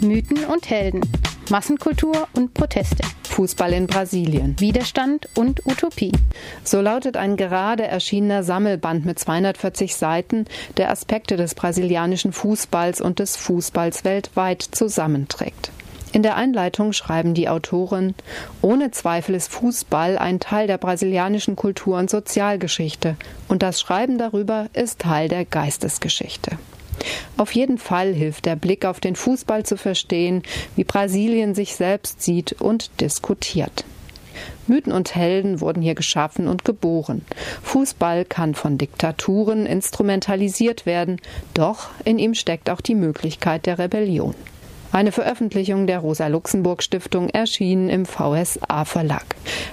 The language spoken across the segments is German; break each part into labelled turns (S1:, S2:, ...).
S1: Mythen und Helden, Massenkultur und Proteste.
S2: Fußball in Brasilien.
S1: Widerstand und Utopie.
S2: So lautet ein gerade erschienener Sammelband mit 240 Seiten, der Aspekte des brasilianischen Fußballs und des Fußballs weltweit zusammenträgt. In der Einleitung schreiben die Autoren, ohne Zweifel ist Fußball ein Teil der brasilianischen Kultur und Sozialgeschichte und das Schreiben darüber ist Teil der Geistesgeschichte. Auf jeden Fall hilft der Blick auf den Fußball zu verstehen, wie Brasilien sich selbst sieht und diskutiert. Mythen und Helden wurden hier geschaffen und geboren. Fußball kann von Diktaturen instrumentalisiert werden, doch in ihm steckt auch die Möglichkeit der Rebellion. Eine Veröffentlichung der Rosa-Luxemburg-Stiftung erschien im VSA-Verlag.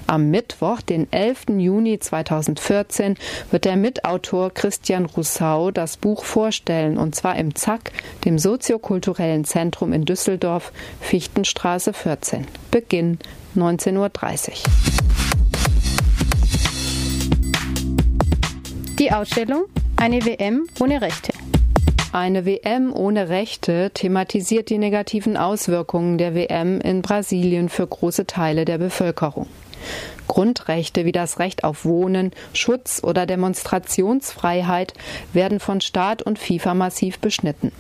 S2: Am Mittwoch, den 11. Juni 2014, wird der Mitautor Christian Roussau das Buch vorstellen, und zwar im ZAK, dem soziokulturellen Zentrum in Düsseldorf, Fichtenstraße 14. Beginn 19.30 Uhr.
S1: Die Ausstellung Eine WM ohne Rechte.
S2: Eine WM ohne Rechte thematisiert die negativen Auswirkungen der WM in Brasilien für große Teile der Bevölkerung. Grundrechte wie das Recht auf Wohnen, Schutz oder Demonstrationsfreiheit werden von Staat und FIFA massiv beschnitten.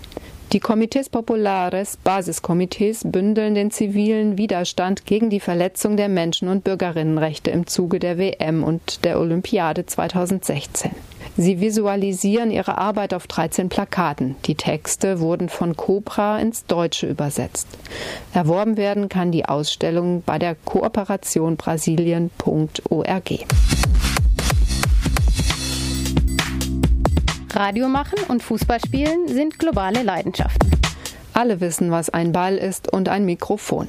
S2: Die Comités Populares, Basiskomitees, bündeln den zivilen Widerstand gegen die Verletzung der Menschen- und Bürgerinnenrechte im Zuge der WM und der Olympiade 2016. Sie visualisieren ihre Arbeit auf 13 Plakaten. Die Texte wurden von Cobra ins Deutsche übersetzt. Erworben werden kann die Ausstellung bei der Kooperation Brasilien.org.
S1: Radio machen und Fußball spielen sind globale Leidenschaften.
S2: Alle wissen, was ein Ball ist und ein Mikrofon.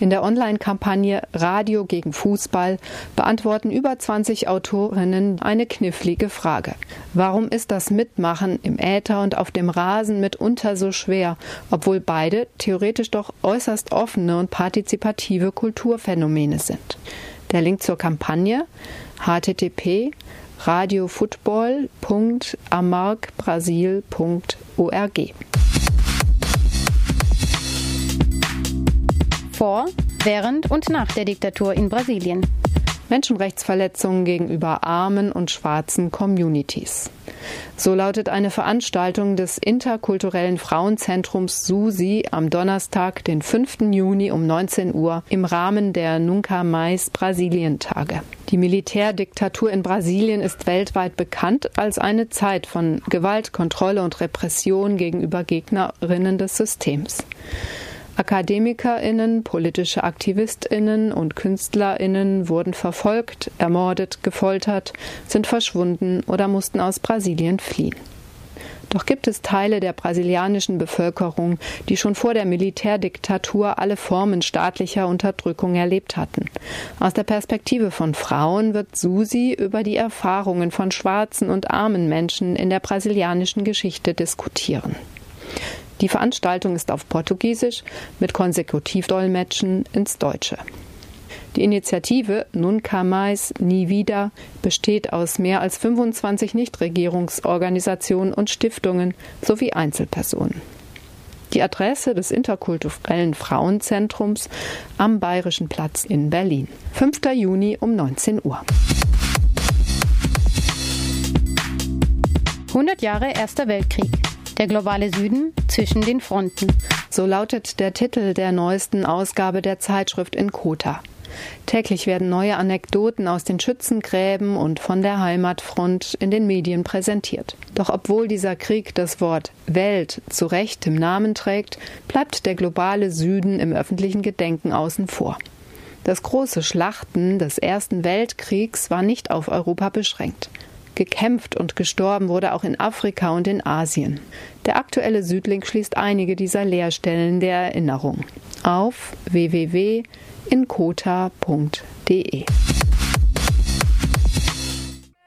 S2: In der Online-Kampagne Radio gegen Fußball beantworten über 20 Autorinnen eine knifflige Frage. Warum ist das Mitmachen im Äther und auf dem Rasen mitunter so schwer, obwohl beide theoretisch doch äußerst offene und partizipative Kulturphänomene sind? Der Link zur Kampagne http radiofootball.amargbrasil.org
S1: vor, während und nach der Diktatur in Brasilien.
S2: Menschenrechtsverletzungen gegenüber armen und schwarzen Communities. So lautet eine Veranstaltung des interkulturellen Frauenzentrums SUSI am Donnerstag, den 5. Juni um 19 Uhr im Rahmen der Nunca Mais Brasilientage. Die Militärdiktatur in Brasilien ist weltweit bekannt als eine Zeit von Gewalt, Kontrolle und Repression gegenüber Gegnerinnen des Systems. Akademikerinnen, politische Aktivistinnen und Künstlerinnen wurden verfolgt, ermordet, gefoltert, sind verschwunden oder mussten aus Brasilien fliehen. Doch gibt es Teile der brasilianischen Bevölkerung, die schon vor der Militärdiktatur alle Formen staatlicher Unterdrückung erlebt hatten. Aus der Perspektive von Frauen wird Susi über die Erfahrungen von schwarzen und armen Menschen in der brasilianischen Geschichte diskutieren. Die Veranstaltung ist auf Portugiesisch mit Konsekutivdolmetschen ins Deutsche. Die Initiative Nunca Mais Nie Wieder besteht aus mehr als 25 Nichtregierungsorganisationen und Stiftungen sowie Einzelpersonen. Die Adresse des interkulturellen Frauenzentrums am Bayerischen Platz in Berlin. 5. Juni um 19 Uhr.
S1: 100 Jahre Erster Weltkrieg. Der globale Süden zwischen den Fronten.
S2: So lautet der Titel der neuesten Ausgabe der Zeitschrift in Kota. Täglich werden neue Anekdoten aus den Schützengräben und von der Heimatfront in den Medien präsentiert. Doch obwohl dieser Krieg das Wort Welt zu Recht im Namen trägt, bleibt der globale Süden im öffentlichen Gedenken außen vor. Das große Schlachten des Ersten Weltkriegs war nicht auf Europa beschränkt. Gekämpft und gestorben wurde auch in Afrika und in Asien. Der aktuelle Südlink schließt einige dieser Leerstellen der Erinnerung auf www.inkota.de.